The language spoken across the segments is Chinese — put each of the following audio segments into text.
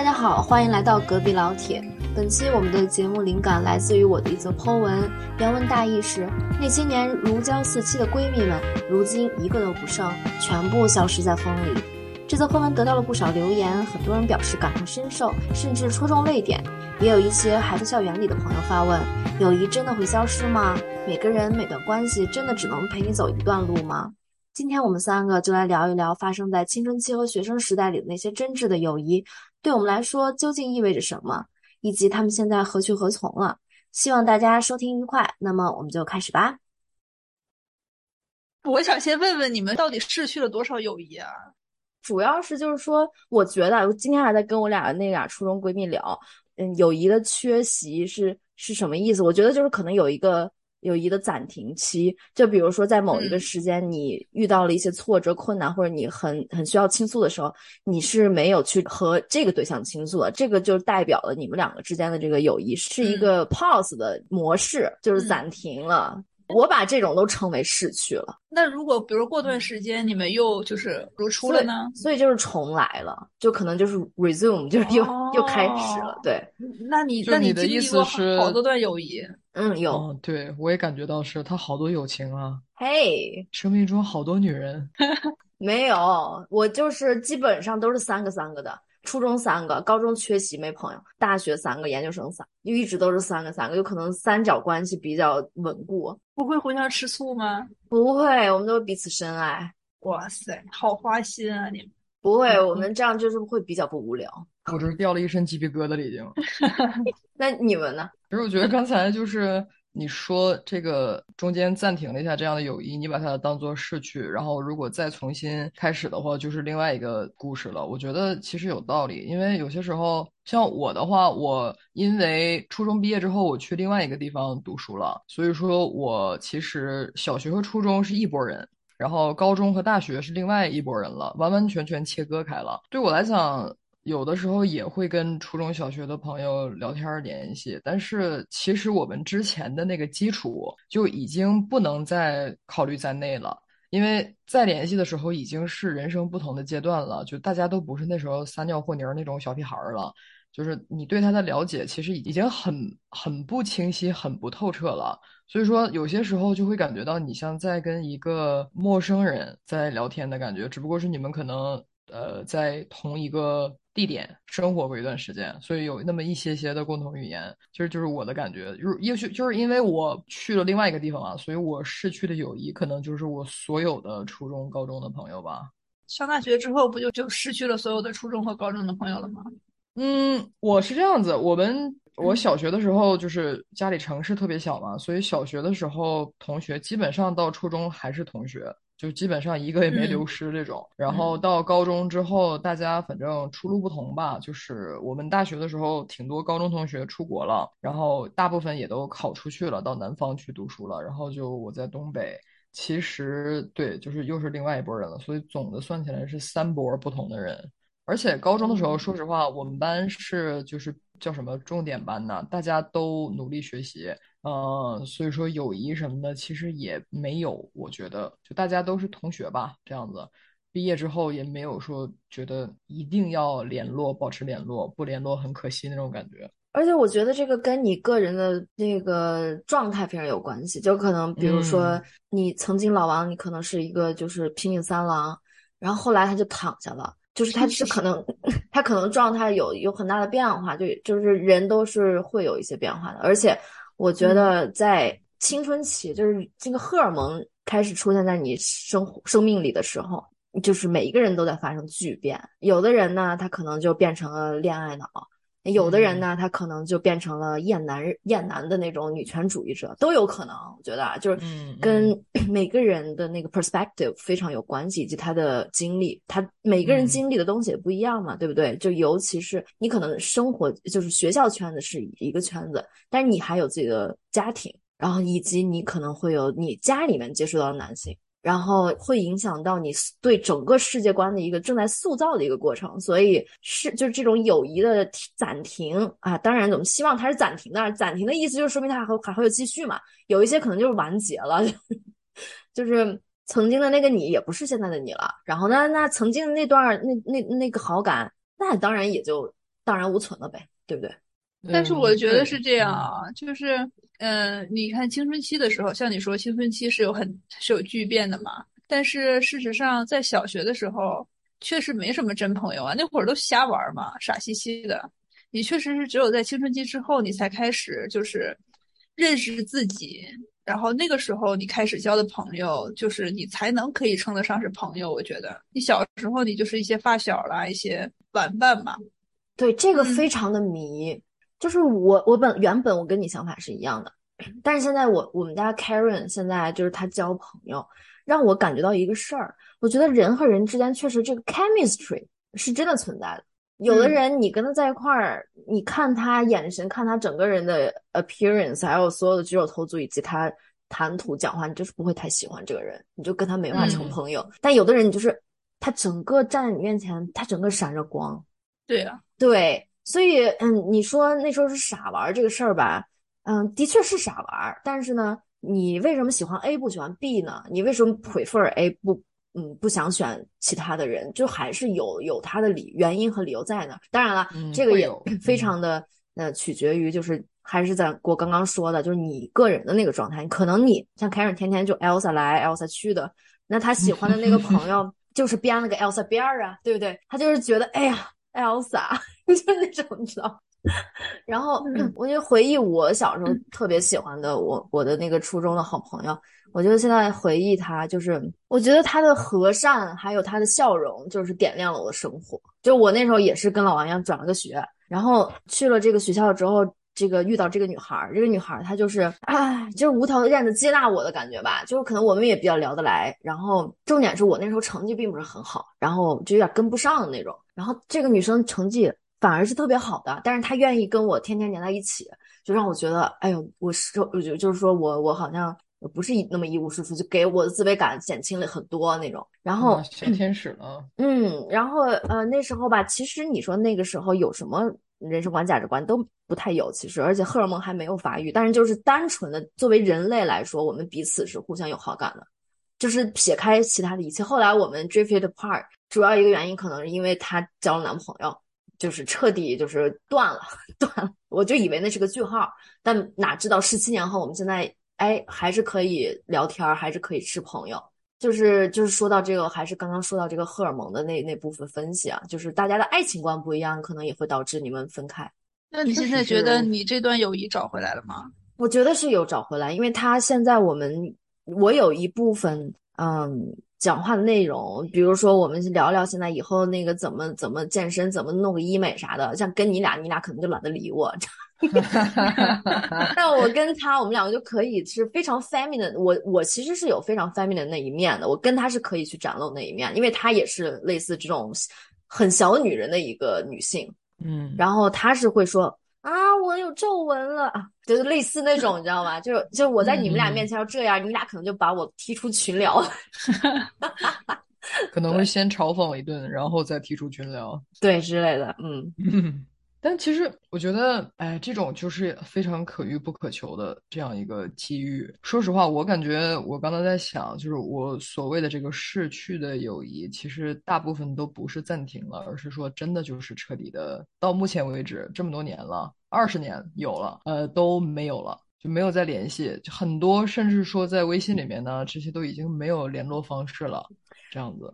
大家好，欢迎来到隔壁老铁。本期我们的节目灵感来自于我的一则 po 文，原文大意是：那些年如胶似漆的闺蜜们，如今一个都不剩，全部消失在风里。这则 po 文得到了不少留言，很多人表示感同身受，甚至戳中泪点。也有一些还在校园里的朋友发问：友谊真的会消失吗？每个人每段关系真的只能陪你走一段路吗？今天我们三个就来聊一聊发生在青春期和学生时代里的那些真挚的友谊，对我们来说究竟意味着什么，以及他们现在何去何从了。希望大家收听愉快。那么我们就开始吧。我想先问问你们，到底逝去了多少友谊啊？主要是就是说，我觉得我今天还在跟我俩那俩初中闺蜜聊，嗯，友谊的缺席是是什么意思？我觉得就是可能有一个。友谊的暂停期，就比如说在某一个时间，你遇到了一些挫折、困难，或者你很很需要倾诉的时候，你是没有去和这个对象倾诉的，这个就代表了你们两个之间的这个友谊是一个 pause 的模式，就是暂停了。我把这种都称为逝去了。那如果比如过段时间你们又就是如初了呢？所以就是重来了，就可能就是 resume，就是又又开始了。对，那你那你的意思是好多段友谊？嗯，有。对，我也感觉到是他好多友情啊。嘿，生命中好多女人。没有，我就是基本上都是三个三个的。初中三个，高中缺席没朋友，大学三个，研究生三，就一直都是三个三个，有可能三角关系比较稳固。不会互相吃醋吗？不会，我们都彼此深爱。哇塞，好花心啊！你们不会，我们这样就是会比较不无聊。我这掉了一身鸡皮疙瘩了，已经。那你们呢？其实我觉得刚才就是。你说这个中间暂停了一下这样的友谊，你把它当做逝去，然后如果再重新开始的话，就是另外一个故事了。我觉得其实有道理，因为有些时候像我的话，我因为初中毕业之后我去另外一个地方读书了，所以说我其实小学和初中是一拨人，然后高中和大学是另外一拨人了，完完全全切割开了。对我来讲。有的时候也会跟初中小学的朋友聊天联系，但是其实我们之前的那个基础就已经不能再考虑在内了，因为再联系的时候已经是人生不同的阶段了，就大家都不是那时候撒尿和泥那种小屁孩了，就是你对他的了解其实已经很很不清晰、很不透彻了，所以说有些时候就会感觉到你像在跟一个陌生人在聊天的感觉，只不过是你们可能呃在同一个。地点生活过一段时间，所以有那么一些些的共同语言，其实就是我的感觉。就是也许就是因为我去了另外一个地方啊，所以我逝去的友谊可能就是我所有的初中、高中的朋友吧。上大学之后不就就失去了所有的初中和高中的朋友了吗？嗯，我是这样子。我们我小学的时候就是家里城市特别小嘛，所以小学的时候同学基本上到初中还是同学。就基本上一个也没流失这种，然后到高中之后，大家反正出路不同吧。就是我们大学的时候，挺多高中同学出国了，然后大部分也都考出去了，到南方去读书了。然后就我在东北，其实对，就是又是另外一拨人了。所以总的算起来是三波不同的人。而且高中的时候，说实话，我们班是就是叫什么重点班呢？大家都努力学习。呃，所以说友谊什么的其实也没有，我觉得就大家都是同学吧，这样子，毕业之后也没有说觉得一定要联络，保持联络，不联络很可惜那种感觉。而且我觉得这个跟你个人的那个状态非常有关系，就可能比如说你曾经老王，你可能是一个就是拼命三郎，然后后来他就躺下了，就是他是可能他可能状态有有很大的变化，就就是人都是会有一些变化的，而且。我觉得在青春期，就是这个荷尔蒙开始出现在你生生命里的时候，就是每一个人都在发生巨变。有的人呢，他可能就变成了恋爱脑。有的人呢，他可能就变成了厌男厌男的那种女权主义者，都有可能。我觉得啊，就是跟 每个人的那个 perspective 非常有关系，以及他的经历，他每个人经历的东西也不一样嘛，对不对？就尤其是你可能生活就是学校圈子是一个圈子，但是你还有自己的家庭，然后以及你可能会有你家里面接触到的男性。然后会影响到你对整个世界观的一个正在塑造的一个过程，所以是就是这种友谊的暂停啊。当然，我们希望它是暂停的，暂停的意思就是说明它还还会有继续嘛。有一些可能就是完结了，就是曾经的那个你也不是现在的你了。然后呢，那曾经的那段那那那个好感，那当然也就。荡然无存了呗，对不对？但是我觉得是这样嗯啊，就是，嗯、你看青春期的时候，像你说青春期是有很是有巨变的嘛，但是事实上在小学的时候确实没什么真朋友啊，那会儿都瞎玩儿嘛，傻兮兮的。你确实是只有在青春期之后，你才开始就是认识自己，然后那个时候你开始交的朋友，就是你才能可以称得上是朋友。我觉得你小时候你就是一些发小啦，一些玩伴嘛。对，这个嗯非常的迷，就是我我本原本我跟你想法是一样的，但是现在我我们家 Karen 现在就是她交朋友，让我感觉到一个事儿，我觉得人和人之间确实这个 chemistry 是真的存在的。有的嗯人你跟他在一块儿，你看他眼神，看他整个人的 appearance，还有所有的举手投足以及他谈吐讲话，你就是不会太喜欢这个人，你就跟他没法成嗯朋友。但有的人你就是他整个站在你面前，他整个闪着光。对呀、对，所以嗯，你说那时候是傻玩儿这个事儿吧，嗯，的确是傻玩儿。但是呢，你为什么喜欢 A 不喜欢 B 呢？你为什么 prefer A 不嗯不想选其他的人？就还是有有他的理原因和理由在那儿。当然了，嗯这个也非嗯常的呃取决于就是。还是在我刚刚说的，就是你个人的那个状态。可能你像凯尔天天就 Elsa 来 Elsa 去的，那他喜欢的那个朋友 就是编了个 Elsa 边儿啊，对不对？他就是觉得，哎呀，Elsa，就是那种，你知道。然后嗯我就回忆我小时候特别喜欢的我我的那个初中的好朋友，我觉得现在回忆他，就是我觉得他的和善还有他的笑容，就是点亮了我的生活。就我那时候也是跟老王一样转了个学，然后去了这个学校之后，这个遇到这个女孩儿，这个女孩儿她就是，哎，就是无条件的接纳我的感觉吧，就是可能我们也比较聊得来，然后重点是我那时候成绩并不是很好，然后就有点跟不上的那种，然后这个女生成绩反而是特别好的，但是她愿意跟我天天黏在一起，就让我觉得，哎呦，我是我就就是说我我好像不是一那么一无是处，就给我的自卑感减轻了很多那种，然后啊小天使了，嗯，然后呃那时候吧，其实你说那个时候有什么人生观、价值观都不太有，其实而且荷尔蒙还没有发育，但是就是单纯的作为人类来说，我们彼此是互相有好感的，就是撇开其他的一切。后来我们 drifted apart，主要一个原因可能是因为她交了男朋友，就是彻底就是断了，断了。我就以为那是个句号，但哪知道十七年后，我们现在哎还是可以聊天儿，还是可以是朋友。就是就是说到这个，还是刚刚说到这个荷尔蒙的那那部分分析啊，就是大家的爱情观不一样，可能也会导致你们分开。那你现在觉得你这段友谊找回来了吗？我觉得是有找回来，因为他现在我们我有一部分嗯讲话的内容，比如说我们聊聊现在以后那个怎么怎么健身，怎么弄个医美啥的，像跟你俩，你俩可能就懒得理我。但我跟他，我们两个就可以是非常 feminine。我我其实是有非常 feminine 那一面的，我跟他是可以去展露那一面，因为他也是类似这种很小女人的一个女性。嗯，然后他是会说啊，我有皱纹了啊，就是类似那种，你知道吗？就是就我在你们俩面前要这样，你俩可能就把我踢出群聊。可能会先嘲讽我一顿，然后再踢出群聊。对之类的，嗯，嗯，但其实我觉得，哎，这种就是非常可遇不可求的这样一个机遇。说实话，我感觉我刚才在想，就是我所谓的这个逝去的友谊，其实大部分都不是暂停了，而是说真的就是彻底的，到目前为止这么多年了，二十年有了，呃，都没有了。就没有再联系，很多甚至说在微信里面呢，这些都已经没有联络方式了，这样子。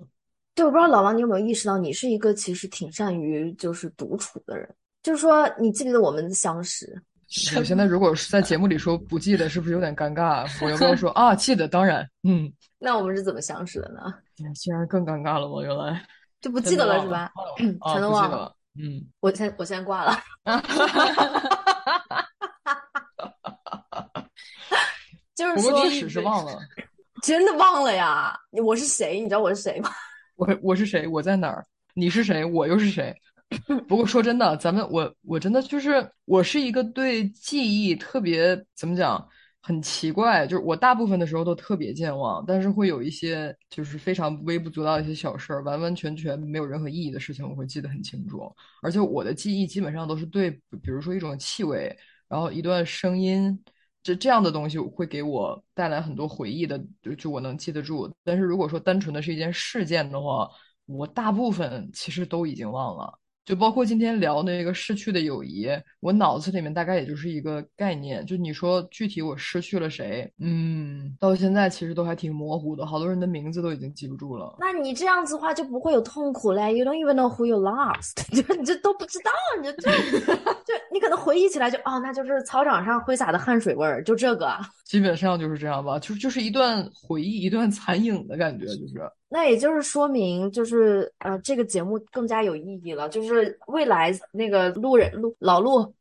对，我不知道老王你有没有意识到，你是一个其实挺善于就是独处的人，就是说你记不记得我们的相识？我现在如果是在节目里说不记得，是不是有点尴尬？我要不要说 啊？记得，当然，嗯，那我们是怎么相识的呢？竟然更尴尬了吗？原来就不记得了是吧？啊，全都忘了。嗯，我先我先挂了。就是说过确实是忘了，真的忘了呀！我是谁？你知道我是谁吗？我我是谁？我在哪儿？你是谁？我又是谁？不过说真的，咱们我我真的就是我是一个对记忆特别怎么讲很奇怪，就是我大部分的时候都特别健忘，但是会有一些就是非常微不足道的一些小事儿，完完全全没有任何意义的事情，我会记得很清楚。而且我的记忆基本上都是对，比如说一种气味，然后一段声音。这这样的东西会给我带来很多回忆的，就就我能记得住。但是如果说单纯的是一件事件的话，我大部分其实都已经忘了。就包括今天聊那个逝去的友谊，我脑子里面大概也就是一个概念。就你说具体我失去了谁，嗯，到现在其实都还挺模糊的，好多人的名字都已经记不住了。那你这样子的话就不会有痛苦嘞，You don't even know who you lost，就你这都不知道，你这就就你可能回忆起来就哦，那就是操场上挥洒的汗水味儿，就这个。基本上就是这样吧，就就是一段回忆，一段残影的感觉，就是。那也就是说明，就是呃，这个节目更加有意义了。就是未来那个路人路老陆，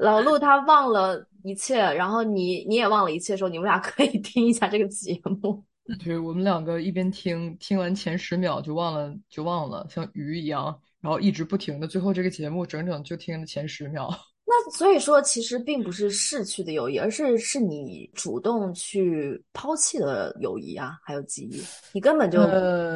老陆 他忘了一切，然后你你也忘了一切的时候，你们俩可以听一下这个节目。对，我们两个一边听，听完前十秒就忘了，就忘了，像鱼一样，然后一直不停的，最后这个节目整整就听了前十秒。那所以说，其实并不是逝去的友谊，而是是你主动去抛弃的友谊啊，还有记忆，你根本就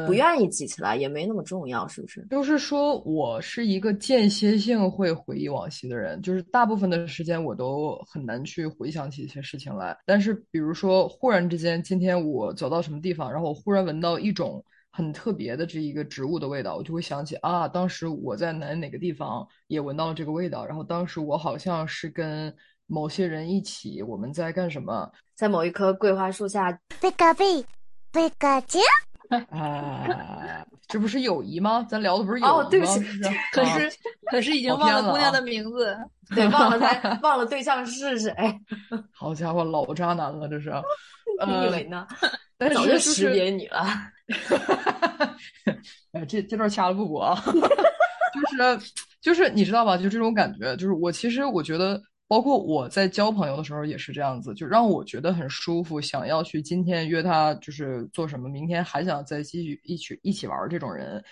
不愿意记起来，也没那么重要，是不是？就是说我是一个间歇性会回忆往昔的人，就是大部分的时间我都很难去回想起一些事情来。但是比如说，忽然之间，今天我走到什么地方，然后我忽然闻到一种。很特别的这一个植物的味道，我就会想起啊，当时我在哪哪个地方也闻到了这个味道，然后当时我好像是跟某些人一起，我们在干什么？在某一棵桂花树下。贝卡贝，贝卡酱。啊，这不是友谊吗？咱聊的不是友谊吗？哦，对不起，可是可是已经忘了姑娘的名字 对，忘了他，忘了对象是谁。好家伙，老渣男了，这是。你以为呢？早就识别你了。哈哈哈哎，这这段掐了不播啊！就 是就是，你知道吧？就这种感觉，就是我其实我觉得，包括我在交朋友的时候也是这样子，就让我觉得很舒服，想要去今天约他就是做什么，明天还想再继续一起一起玩这种人，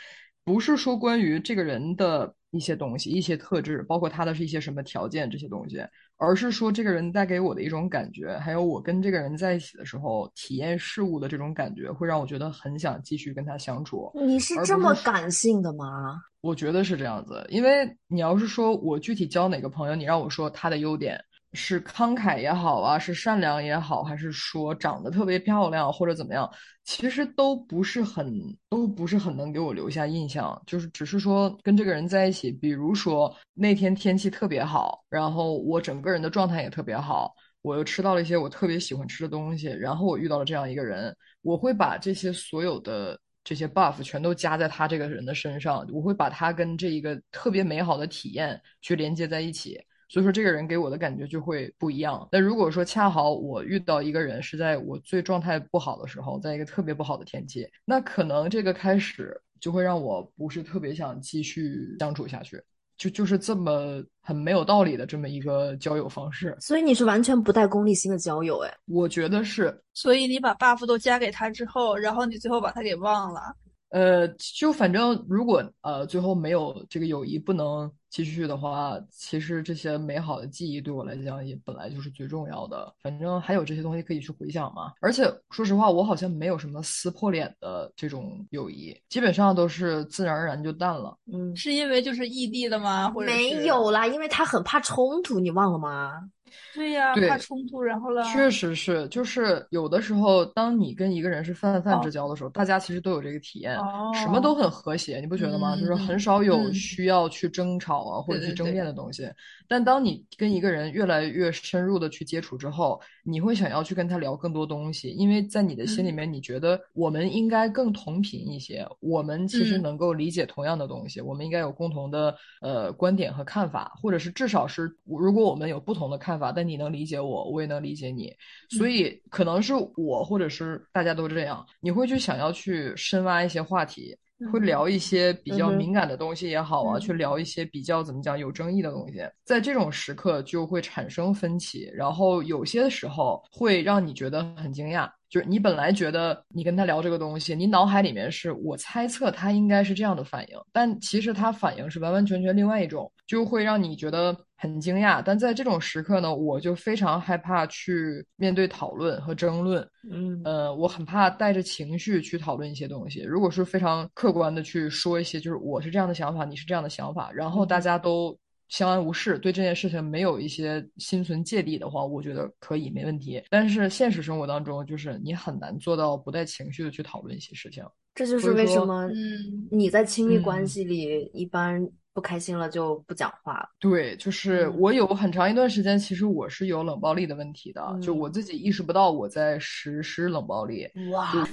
不是说关于这个人的一些东西、一些特质，包括他的是一些什么条件这些东西。而是说，这个人带给我的一种感觉，还有我跟这个人在一起的时候体验事物的这种感觉，会让我觉得很想继续跟他相处。你是这么感性的吗？我觉得是这样子，因为你要是说我具体交哪个朋友，你让我说他的优点。是慷慨也好啊，是善良也好，还是说长得特别漂亮或者怎么样，其实都不是很都不是很能给我留下印象。就是只是说跟这个人在一起，比如说那天天气特别好，然后我整个人的状态也特别好，我又吃到了一些我特别喜欢吃的东西，然后我遇到了这样一个人，我会把这些所有的这些 buff 全都加在他这个人的身上，我会把他跟这一个特别美好的体验去连接在一起。所以说，这个人给我的感觉就会不一样。那如果说恰好我遇到一个人是在我最状态不好的时候，在一个特别不好的天气，那可能这个开始就会让我不是特别想继续相处下去。就就是这么很没有道理的这么一个交友方式。所以你是完全不带功利心的交友，哎，我觉得是。所以你把 buff 都加给他之后，然后你最后把他给忘了。呃，就反正如果呃最后没有这个友谊不能继续的话，其实这些美好的记忆对我来讲也本来就是最重要的。反正还有这些东西可以去回想嘛。而且说实话，我好像没有什么撕破脸的这种友谊，基本上都是自然而然就淡了。嗯，是因为就是异地的吗？或者没有啦，因为他很怕冲突，你忘了吗？对呀，怕冲突，然后呢。确实是，就是有的时候，当你跟一个人是泛泛之交的时候，大家其实都有这个体验，什么都很和谐，你不觉得吗？就是很少有需要去争吵啊或者去争辩的东西。但当你跟一个人越来越深入的去接触之后，你会想要去跟他聊更多东西，因为在你的心里面，你觉得我们应该更同频一些，我们其实能够理解同样的东西，我们应该有共同的呃观点和看法，或者是至少是如果我们有不同的看法，但你能理解我，我也能理解你，所以可能是我或者是大家都这样，你会去想要去深挖一些话题。会聊一些比较敏感的东西也好啊，去聊一些比较怎么讲有争议的东西，在这种时刻就会产生分歧，然后有些时候会让你觉得很惊讶。就是你本来觉得你跟他聊这个东西，你脑海里面是我猜测他应该是这样的反应，但其实他反应是完完全全另外一种，就会让你觉得很惊讶。但在这种时刻呢，我就非常害怕去面对讨论和争论。嗯，呃，我很怕带着情绪去讨论一些东西。如果是非常客观的去说一些，就是我是这样的想法，你是这样的想法，然后大家都。相安无事，对这件事情没有一些心存芥蒂的话，我觉得可以没问题。但是现实生活当中，就是你很难做到不带情绪的去讨论一些事情。这就是为什么，嗯，你在亲密关系里一般不开心了就不讲话了。对，就是嗯我有很长一段时间，其实我是有冷暴力的问题的，就嗯我自己意识不到我在实施冷暴力。哇，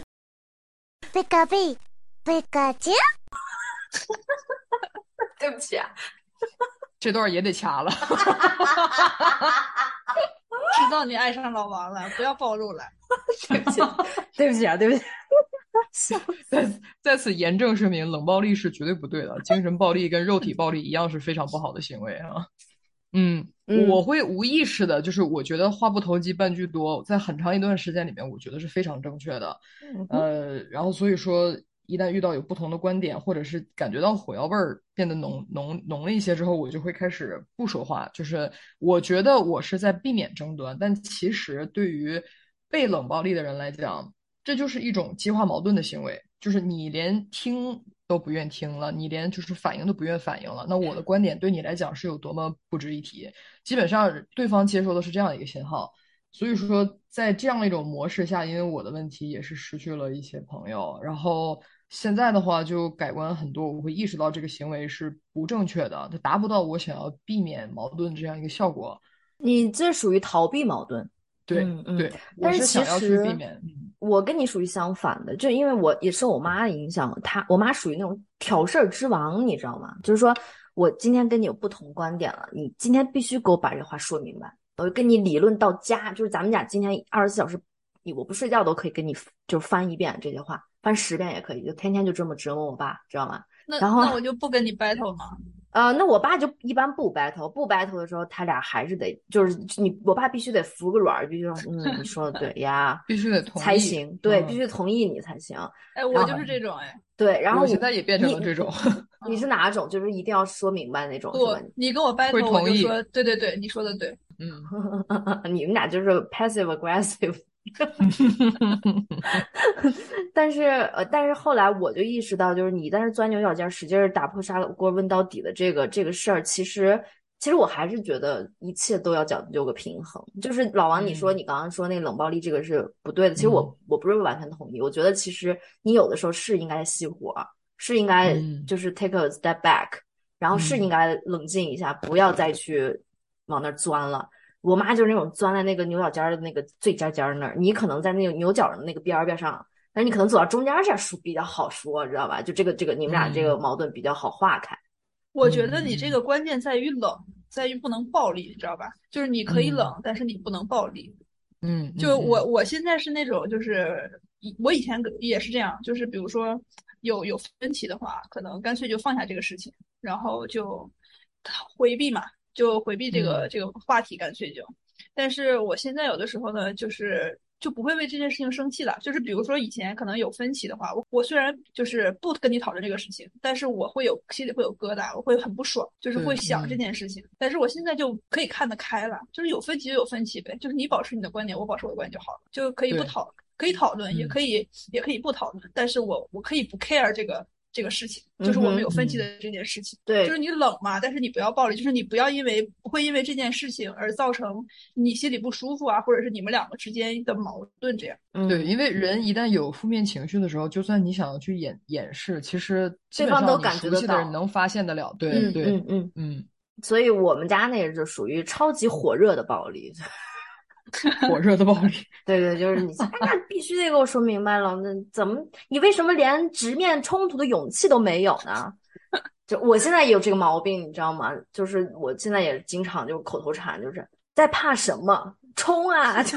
ピカピ、ピカチュウ。对不起啊，这段也得掐了。 知道你爱上老王了，不要暴露了。对不起，对不起啊，对不起。在在此严正声明，冷暴力是绝对不对的，精神暴力跟肉体暴力一样是非常不好的行为啊。嗯，嗯我会无意识的，就是我觉得话不投机半句多，在很长一段时间里面，我觉得是非常正确的。嗯呃，然后所以说，一旦遇到有不同的观点，或者是感觉到火药味儿变得浓浓浓了一些之后，我就会开始不说话。就是我觉得我是在避免争端，但其实对于被冷暴力的人来讲，这就是一种激化矛盾的行为，就是你连听都不愿听了，你连就是反应都不愿反应了，那我的观点对你来讲是有多么不值一提？基本上对方接收的是这样一个信号，所以说在这样一种模式下，因为我的问题也是失去了一些朋友，然后现在的话就改观很多，我会意识到这个行为是不正确的，它达不到我想要避免矛盾这样一个效果。你这属于逃避矛盾。对、嗯嗯对，但是其实我跟你属于相反的，就因为我也受我妈的影响，她我妈属于那种挑事儿之王，你知道吗？就是说我今天跟你有不同观点了，你今天必须给我把这话说明白，我就跟你理论到家，就是咱们俩今天二十四小时，你我不睡觉都可以跟你就翻一遍这些话，翻十遍也可以，就天天就这么折磨我爸，知道吗？那然后那我就不跟你 battle 嘛。呃，那我爸就一般不 battle，不 battle 的时候，他俩还是得就是你，我爸必须得服个软儿，必须说嗯，你说的对呀，必须得同意才行，对，嗯必须同意你才行。哎，我就是这种哎，对，然后我现在也变成了这种。你是哪种？就是一定要说明白那种，是不？，你跟我 battle，我就说对对对，你说的对。嗯，你们俩就是 passive aggressive。但是呃，但是后来我就意识到，就是你在那钻牛角尖儿，使劲儿打破砂锅问到底的这个这个事儿，其实其实我还是觉得一切都要讲究个平衡。就是老王，你说嗯你刚刚说那个冷暴力这个是不对的，其实我嗯我不是完全同意，我觉得其实你有的时候是应该熄火，是应该嗯就是 take a step back，然后是嗯应该冷静一下，不要再去往那儿钻了。我妈就是那种钻在那个牛角尖儿的那个最尖尖儿那儿，你可能在那个牛角的那个边儿边上，但是你可能走到中间儿这样说比较好说，知道吧？就这个这个你们俩这个嗯矛盾比较好化开。我觉得你这嗯个关键在于冷，在于不能暴力，你知道吧？就是你可以冷，但是你不能暴力。嗯，就嗯我我现在是那种，就是我以前也是这样，就是比如说有有分歧的话，可能干脆就放下这个事情，然后就回避嘛，就回避这个、嗯这个话题，干脆就。但是我现在有的时候呢，就是就不会为这件事情生气了。就是比如说以前可能有分歧的话，我我虽然就是不跟你讨论这个事情，但是我会有心里会有疙瘩，我会很不爽，就是会想这嗯件事情。但是我现在就可以看得开了，就是有分歧就有分歧呗，就是你保持你的观点，我保持我的观点就好了，就可以不讨，可以讨论，也嗯可以也可以不讨论，但是我我可以不 care 这个。这个事情就是我们有分歧的这件事情，对就是你冷嘛，但是你不要暴力，就是你不要因为不会因为这件事情而造成你心里不舒服啊，或者是你们两个之间的矛盾这样。嗯，对，因为人一旦有负面情绪的时候，就算你想要去掩掩饰，其实基对本上你方都感觉得到人能发现得了。对嗯对，嗯嗯，嗯，所以我们家那个就属于超级火热的暴力。火热的暴力。对对，就是你，哎，那必须得给我说明白了。那怎么，你为什么连直面冲突的勇气都没有呢？就我现在也有这个毛病，你知道吗？就是我现在也经常就口头禅，就是在怕什么，冲啊！就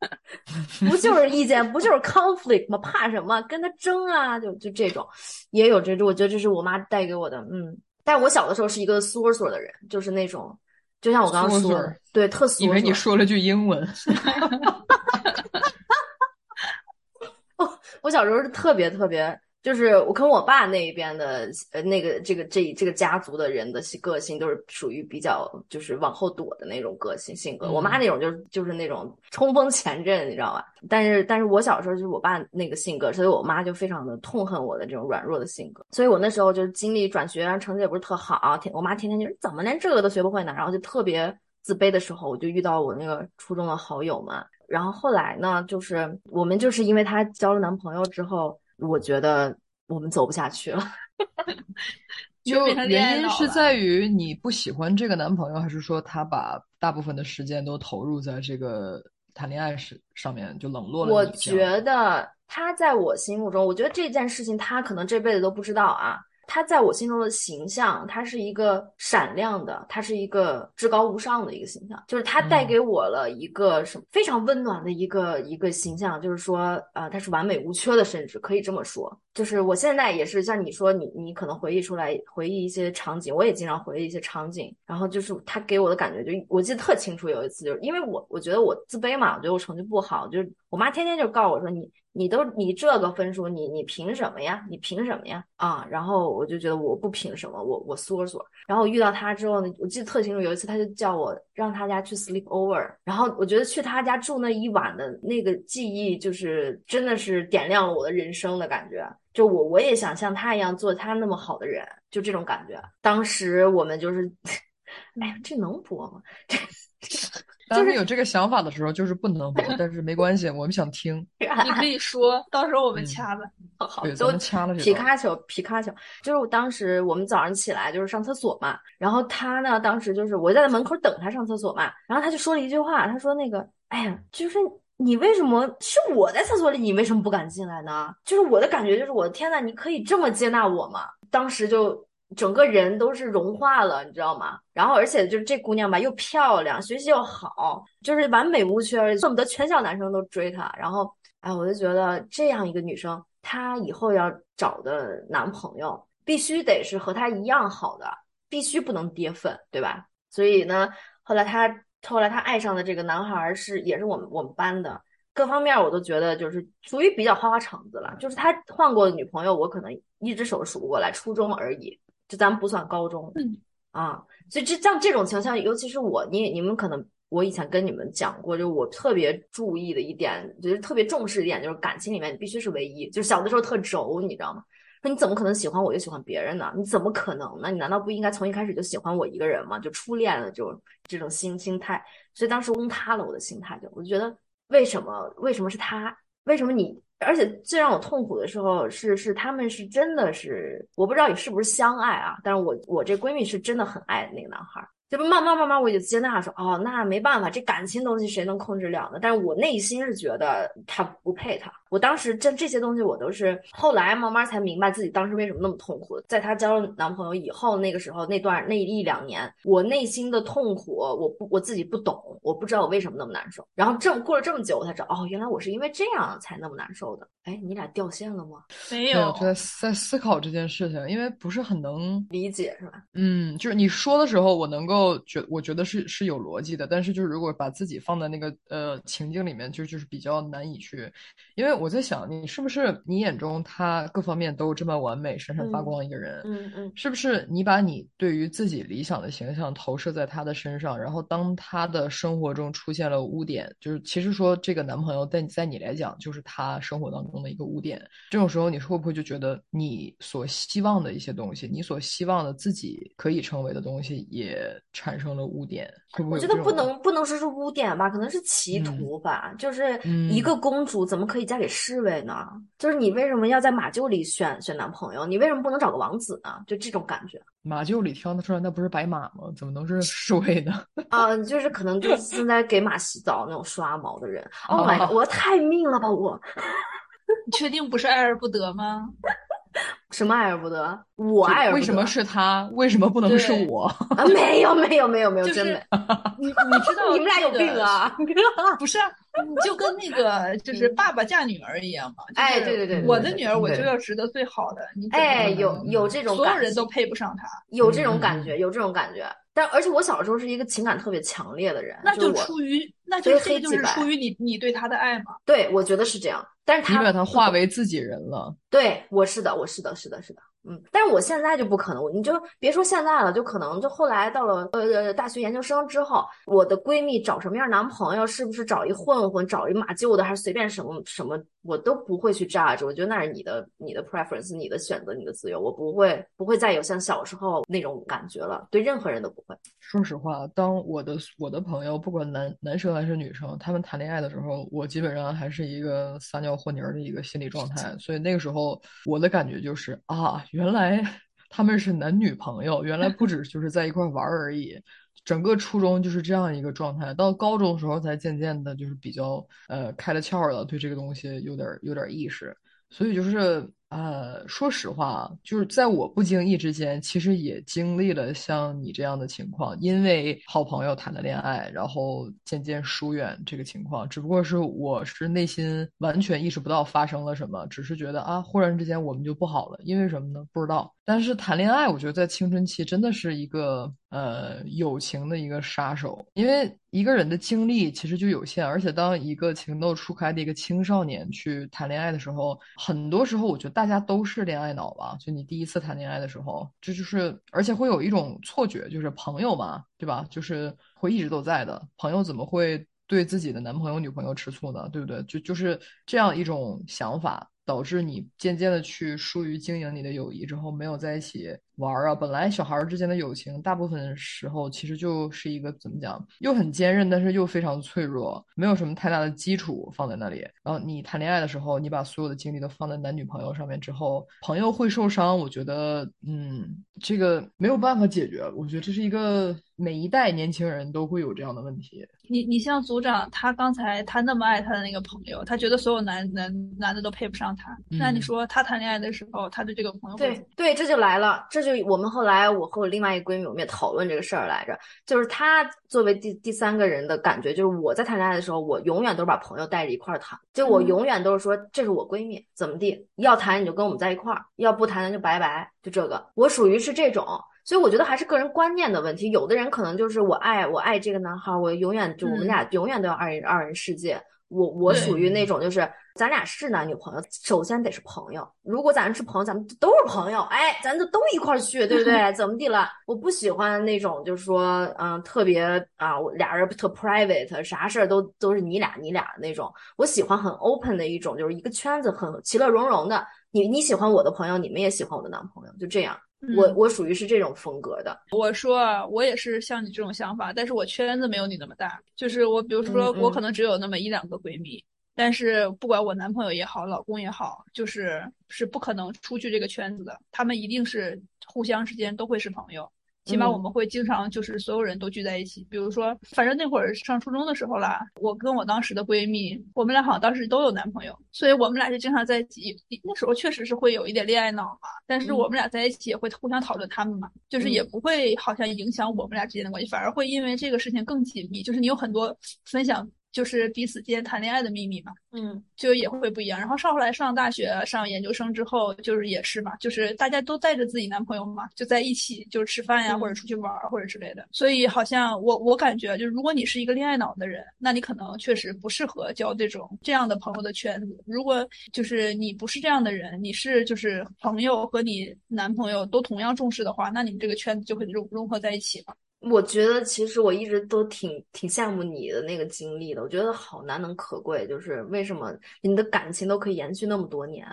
不就是意见，不就是 conflict 吗？怕什么？跟他争啊！就就这种，也有这种。我觉得这是我妈带给我的，嗯。但我小的时候是一个缩缩的人，就是那种，就像我刚刚说的对，特缩以为你说了句英文。我小时候是特别特别，就是我跟我爸那一边的呃那个这个这这个家族的人的个性都是属于比较就是往后躲的那种个性性格。我妈那种就是就是那种冲锋前阵，你知道吧？但是但是我小时候就是我爸那个性格，所以我妈就非常的痛恨我的这种软弱的性格。所以我那时候就是经历转学，然后成绩也不是特好，天我妈天天就是怎么连这个都学不会呢？然后就特别自卑的时候，我就遇到我那个初中的好友嘛。然后后来呢，就是我们就是因为她交了男朋友之后，我觉得我们走不下去了。就原因是在于你不喜欢这个男朋友，还是说他把大部分的时间都投入在这个谈恋爱是上面，就冷落了我你这样？觉得他在我心目中，我觉得这件事情他可能这辈子都不知道啊。他在我心中的形象，他是一个闪亮的，他是一个至高无上的一个形象，就是他带嗯。给我了一个什么非常温暖的一个一个形象，就是说，呃，他是完美无缺的，甚至可以这么说。就是我现在也是像你说，你你可能回忆出来，回忆一些场景，我也经常回忆一些场景，然后就是他给我的感觉，就我记得特清楚，有一次就是因为我我觉得我自卑嘛，我觉得我成绩不好，就是我妈天天就告诉我说你你都你这个分数，你你凭什么呀？你凭什么呀？啊，然后我就觉得我不凭什么，我我缩缩。然后遇到他之后呢，我记得特清楚，有一次他就叫我让他家去 sleep over，然后我觉得去他家住那一晚的那个记忆，就是真的是点亮了我的人生的感觉。就我我也想像他一样做他那么好的人，就这种感觉。当时我们就是，哎呀，这能播吗？这 当你有这个想法的时候，就是不能播，但是没关系，我们想听。你可以说，到时候我们嗯掐吧。好都们掐了。皮卡丘，皮卡丘，就是我当时我们早上起来就是上厕所嘛，然后他呢，当时就是我在门口等他上厕所嘛，然后他就说了一句话，他说那个，哎呀，就是你为什么是我在厕所里，你为什么不敢进来呢？就是我的感觉就是我的天呐，你可以这么接纳我吗？当时就整个人都是融化了，你知道吗？然后而且就是这姑娘吧，又漂亮，学习又好，就是完美无缺，恨不得全校男生都追她。然后，哎，我就觉得这样一个女生，她以后要找的男朋友必须得是和她一样好的，必须不能跌份，对吧？所以呢，后来她后来她爱上的这个男孩是也是我们我们班的，各方面我都觉得就是属于比较花花肠子了。就是他换过的女朋友，我可能一只手数不过来，初中而已，就咱们不算高中。嗯啊，所以这像这种情况，尤其是我，你你们可能我以前跟你们讲过，就我特别注意的一点，就是特别重视一点，就是感情里面你必须是唯一。就是小的时候特轴，你知道吗？说你怎么可能喜欢我就喜欢别人呢？你怎么可能呢？你难道不应该从一开始就喜欢我一个人吗？就初恋的这种这种心心态，所以当时崩塌了我的心态，就我就觉得为什么为什么是他？为什么你？而且最让我痛苦的时候是是他们是真的是我不知道你是不是相爱啊，但是我我这闺蜜是真的很爱那个男孩就。慢慢慢慢我就接纳说哦，那没办法，这感情东西谁能控制了呢？但是我内心是觉得他不配他。我当时这这些东西我都是后来慢慢才明白自己当时为什么那么痛苦。在她交了男朋友以后，那个时候那段那一两年，我内心的痛苦，我不我自己不懂，我不知道我为什么那么难受。然后这过了这么久，我才知道哦，原来我是因为这样才那么难受的。哎，你俩掉线了吗？没没有有，在在思考这件事情，因为不是很能理解是吧？嗯，就是你说的时候，我能够觉，我觉得是是有逻辑的，但是就是如果把自己放在那个呃情境里面，就就是比较难以去，因为我在想，你是不是你眼中他各方面都这么完美、闪闪发嗯光一个人，嗯嗯是不是你把你对于自己理想的形象投射在他的身上，然后当他的生活中出现了污点，就是其实说这个男朋友在在你来讲就是他生活当中的一个污点，这种时候你会不会就觉得你所希望的一些东西，你所希望的自己可以成为的东西也产生了污点？会不会我觉得不能不能说是污点吧，可能是歧途吧。就是一嗯个公主怎么可以嫁给侍卫呢？就是你为什么要在马厩里选选男朋友？你为什么不能找个王子呢？就这种感觉马厩里挑的出来，那不是白马吗？怎么能是侍卫呢？啊、就是可能就是现在给马洗澡那种刷毛的人。Oh my 哦 god，我太命了吧我！你确定不是爱而不得吗？什么爱而不得？我爱而不得。为什么是他？为什么不能是我？啊？没有没有没有没有，就是真没。你 你知道你们俩有这个病啊！不是啊，你就跟那个就是爸爸嫁女儿一样嘛。就是嗯哎对对对对我的女儿我就对要值得最好的，你哎，有有这种所有人都配不上她，有这种感觉，有这种感觉。但而且我小时候是一个情感特别强烈的人，那就出于那就这个就是出于你你对他的爱嘛。对我觉得是这样。但是他你把他化为自己人了。对我是的，我是的，是的，是的，嗯。但是我现在就不可能，你就别说现在了，就可能就后来到了呃大学研究生之后，我的闺蜜找什么样男朋友，是不是找一混混，找一马厩的，还是随便什么什么，我都不会去 judge。我觉得那是你的你的 preference，你的选择，你的自由，我不会不会再有像小时候那种感觉了，对任何人都不会。说实话，当我的我的朋友，不管男男生还是女生，他们谈恋爱的时候，我基本上还是一个撒尿和泥儿的一个心理状态。所以那个时候，我的感觉就是啊，原来他们是男女朋友，原来不止就是在一块玩而已。整个初中就是这样一个状态，到高中的时候才渐渐的，就是比较呃开了窍了，对这个东西有点有点意识。所以就是呃，说实话，就是在我不经意之间，其实也经历了像你这样的情况，因为好朋友谈了恋爱，然后渐渐疏远这个情况。只不过是我是内心完全意识不到发生了什么，只是觉得啊，忽然之间我们就不好了，因为什么呢？不知道。但是谈恋爱，我觉得在青春期真的是一个呃友情的一个杀手，因为一个人的精力其实就有限，而且当一个情窦初开的一个青少年去谈恋爱的时候，很多时候我觉得大家都是恋爱脑吧。就你第一次谈恋爱的时候，这就是而且会有一种错觉，就是朋友嘛，对吧？就是会一直都在的朋友怎么会对自己的男朋友女朋友吃醋呢？对不对？就就是这样一种想法。导致你渐渐的去疏于经营你的友谊，之后没有在一起玩啊。本来小孩儿之间的友情，大部分时候其实就是一个怎么讲，又很坚韧，但是又非常脆弱，没有什么太大的基础放在那里。然后你谈恋爱的时候，你把所有的精力都放在男女朋友上面之后，朋友会受伤。我觉得，嗯，这个没有办法解决。我觉得这是一个每一代年轻人都会有这样的问题。你你像组长，他刚才他那么爱他的那个朋友，他觉得所有男男男的都配不上他。那你说他谈恋爱的时候，他的这个朋友对对，这就来了，这就我们后来我和我另外一个闺蜜，我们也讨论这个事儿来着。就是她作为第第三个人的感觉，就是我在谈恋爱的时候，我永远都是把朋友带着一块儿谈，就我永远都是说这是我闺蜜，怎么地，要谈你就跟我们在一块儿，要不谈就拜拜，就这个。我属于是这种。所以我觉得还是个人观念的问题。有的人可能就是我爱我爱这个男孩，我永远就我们俩永远都要二人二人世界。我我属于那种就是咱俩是男女朋友，首先得是朋友。如果咱是朋友，咱们都是朋友，哎，咱就都一块儿去，对不对？怎么地了？我不喜欢那种就是说，嗯，特别啊，俩人特 private，啥事儿都都是你俩你俩那种。我喜欢很 open 的一种，就是一个圈子很其乐融融的。你你喜欢我的朋友，你们也喜欢我的男朋友，就这样。我我属于是这种风格的。我说啊我也是像你这种想法，但是我圈子没有你那么大。就是我，比如说我可能只有那么一两个闺蜜，但是不管我男朋友也好，老公也好，就是是不可能出去这个圈子的。他们一定是互相之间都会是朋友。起码我们会经常就是所有人都聚在一起，比如说，反正那会儿上初中的时候啦，我跟我当时的闺蜜，我们俩好像当时都有男朋友，所以我们俩就经常在一起。那时候确实是会有一点恋爱脑嘛，但是我们俩在一起也会互相讨论他们嘛，就是也不会好像影响我们俩之间的关系，反而会因为这个事情更紧密，就是你有很多分享。就是彼此间谈恋爱的秘密嘛，嗯，就也会不一样。然后上后来上大学、上研究生之后，就是也是嘛，就是大家都带着自己男朋友嘛，就在一起，就是吃饭呀，或者出去玩或者之类的。所以好像我我感觉，就是如果你是一个恋爱脑的人，那你可能确实不适合交这种这样的朋友的圈子。如果就是你不是这样的人，你是就是朋友和你男朋友都同样重视的话，那你们这个圈子就会融融合在一起了。我觉得其实我一直都挺挺羡慕你的那个经历的，我觉得好难能可贵，就是为什么你的感情都可以延续那么多年？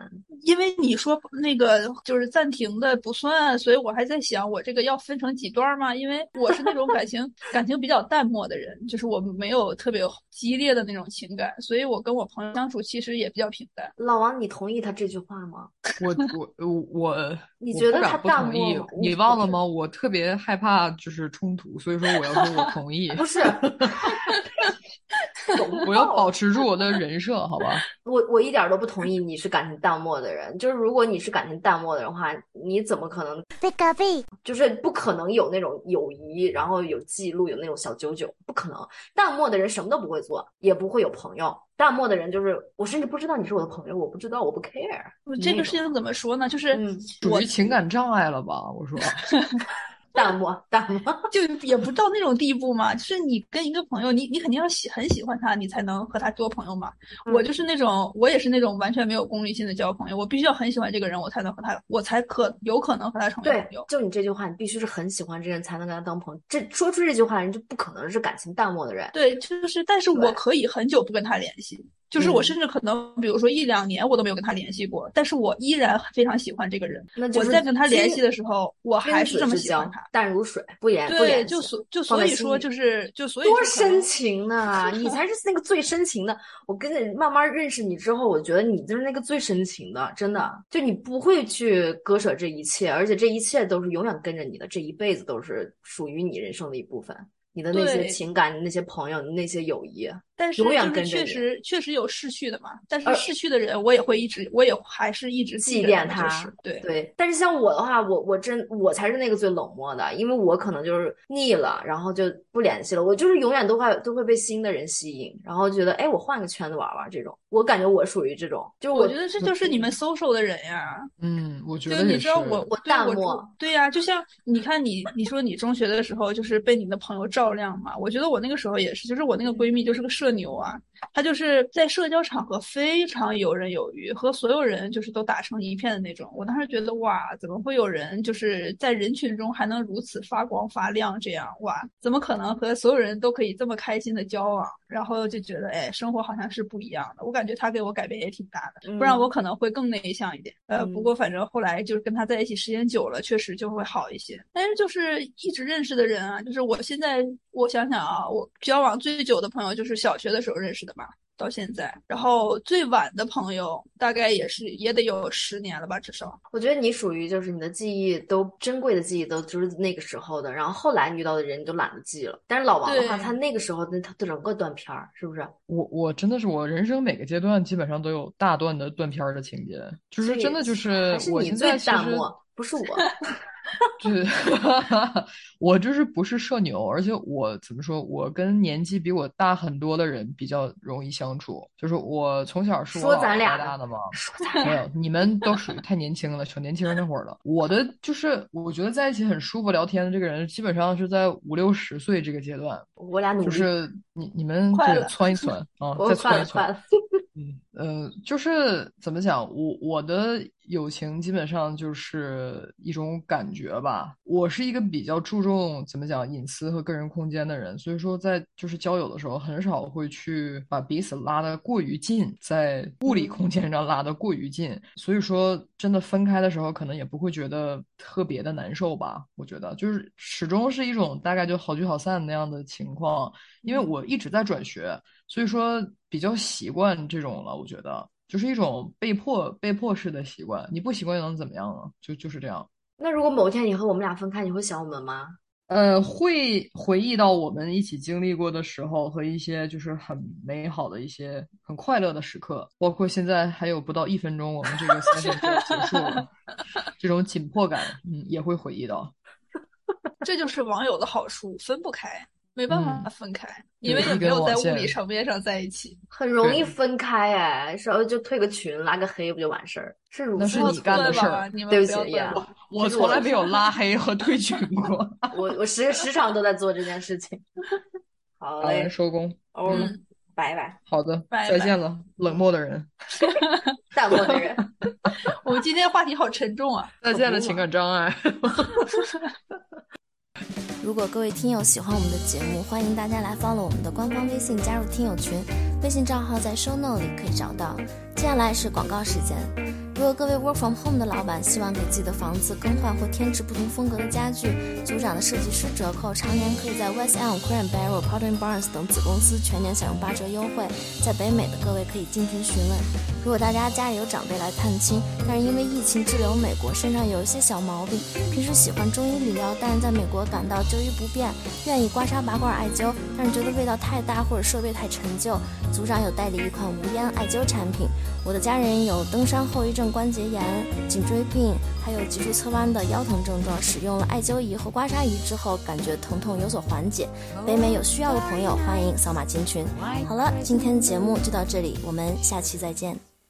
因为你说那个就是暂停的不算，所以我还在想，我这个要分成几段吗？因为我是那种感情感情比较淡漠的人，就是我没有特别激烈的那种情感，所以我跟我朋友相处其实也比较平淡。老王，你同意他这句话吗？我我我，你觉得他淡漠？你忘了吗？我特别害怕就是冲。所以说我要说我同意，不是，我要保持住我的人设，好吧？我我一点都不同意你是感情淡漠的人，就是如果你是感情淡漠的人话，你怎么可能？就是不可能有那种友谊，然后有记录，有那种小九九，不可能。淡漠的人什么都不会做，也不会有朋友。淡漠的人就是我，甚至不知道你是我的朋友，我不知道，我不 care。这个事情怎么说呢？就是属于情感障碍了吧？我说。淡漠，淡漠，就也不到那种地步嘛。就是你跟一个朋友，你你肯定要喜很喜欢他，你才能和他做朋友嘛。我就是那种，我也是那种完全没有功利性的交朋友。我必须要很喜欢这个人，我才能和他，我才可有可能和他成为朋友。就你这句话，你必须是很喜欢这人才能跟他当朋友。这说出这句话的人就不可能是感情淡漠的人。对，就是，但是我可以很久不跟他联系。就是我嗯甚至可能，比如说一两年我都没有跟他联系过，但是我依然非常喜欢这个人。那就是我在跟他联系的时候，我还是这么喜欢他。淡如水，不言不对，就所就所以说就是就所以多深情呢！你才是那个最深情的。我跟你慢慢认识你之后，我觉得你就是那个最深情的，真的。就你不会去割舍这一切，而且这一切都是永远跟着你的，这一辈子都是属于你人生的一部分。你的那些情感，你那些朋友，你那些友谊，但是就是确实确实有逝去的嘛，但是逝去的人我也会一直，我也还是一直祭记着的就奠他是对对，但是像我的话，我我真我才是那个最冷漠的，因为我可能就是腻了，然后就不联系了。我就是永远都会都会被新的人吸引，然后觉得哎，我换个圈子玩玩这种。我感觉我属于这种，就是我觉得这就是你们 social 的人呀。嗯，我觉就你得也是。知道我我对我淡漠对呀、就像你看你你说你中学的时候就是被你的朋友照亮嘛，我觉得我那个时候也是，就是我那个闺蜜就是个社牛啊，他就是在社交场合非常游刃有余，和所有人就是都打成一片的那种。我当时觉得哇，怎么会有人就是在人群中还能如此发光发亮？这样哇，怎么可能和所有人都可以这么开心的交往？然后就觉得哎，生活好像是不一样的。我感觉他给我改变也挺大的，不然嗯我可能会更内向一点。呃，不嗯过反正后来就是跟他在一起时间久了，确实就会好一些。但是就是一直认识的人啊，就是我现在我想想啊，我交往最久的朋友就是小学的时候认识的嘛，到现在。然后最晚的朋友大概也是也得有十年了吧，至少。我觉得你属于就是你的记忆都珍贵的记忆都就是那个时候的，然后后来你遇到的人你就懒得记了。但是老王的话，他那个时候那他整个断片儿，是不是？我我真的是我人生每个阶段基本上都有大段的断片儿的情节，就是真的就是是你最现在其实淡漠，不是我。对 我就是不是社牛，而且我怎么说，我跟年纪比我大很多的人比较容易相处。就是我从小是我说咱俩大的嘛，说咱没有，你们都属于太年轻了，小年轻那会儿了。我的就是我觉得在一起很舒服聊天的这个人，基本上是在五六十岁这个阶段，我俩努力，就是你你们对快窜一窜啊，再窜一窜。嗯，呃，就是怎么讲，我我的友情基本上就是一种感觉吧。我是一个比较注重怎么讲隐私和个人空间的人，所以说在就是交友的时候，很少会去把彼此拉得过于近，在物理空间上拉得过于近。所以说，真的分开的时候，可能也不会觉得特别的难受吧。我觉得就是始终是一种大概就好聚好散那样的情况，因为我一直在转学。所以说比较习惯这种了，我觉得就是一种被迫被迫式的习惯，你不习惯又能怎么样呢？就就是这样。那如果某天你和我们俩分开，你会想我们吗？呃，会回忆到我们一起经历过的时候和一些就是很美好的一些很快乐的时刻，包括现在还有不到一分钟，我们这个 session 就要结束了，这种紧迫感，嗯，也会回忆到。这就是网友的好处，分不开，没办法嗯分开，对因为也没有在物理层面上在一起。很容易分开哎，稍微就退个群，拉个黑不就完事儿？是如此你干的对事儿对不起呀我从来没有拉黑和退群过。我我时时常都在做这件事情。好好，嘞，收工。哦，嗯拜拜，好的，拜拜再见了，冷漠的人。淡漠的人。我们今天话题好沉重啊。再见了，情感障碍。如果各位听友喜欢我们的节目，欢迎大家来 follow 我们的官方微信，加入听友群，微信账号在 show note 里可以找到。接下来是广告时间。如果各位 work from home 的老板希望给自己的房子更换或添置不同风格的家具，组长的设计师折扣常年可以在 West Elm、Crane Barrel、Potter Barnes 等子公司全年享用八折优惠。在北美的各位可以进群询问。如果大家家里有长辈来探亲，但是因为疫情滞留美国，身上有一些小毛病，平时喜欢中医理疗，但是在美国感到就医不便，愿意刮痧、拔罐、艾灸，但是觉得味道太大或者设备太陈旧，组长有代理一款无烟艾灸产品。我的家人有登山后遗症、关节炎、颈椎病，还有脊柱侧弯的腰疼症状，使用了艾灸仪和刮痧仪之后，感觉疼痛有所缓解。北美有需要的朋友，欢迎扫码进群。好了，今天的节目就到这里，我们下期再见。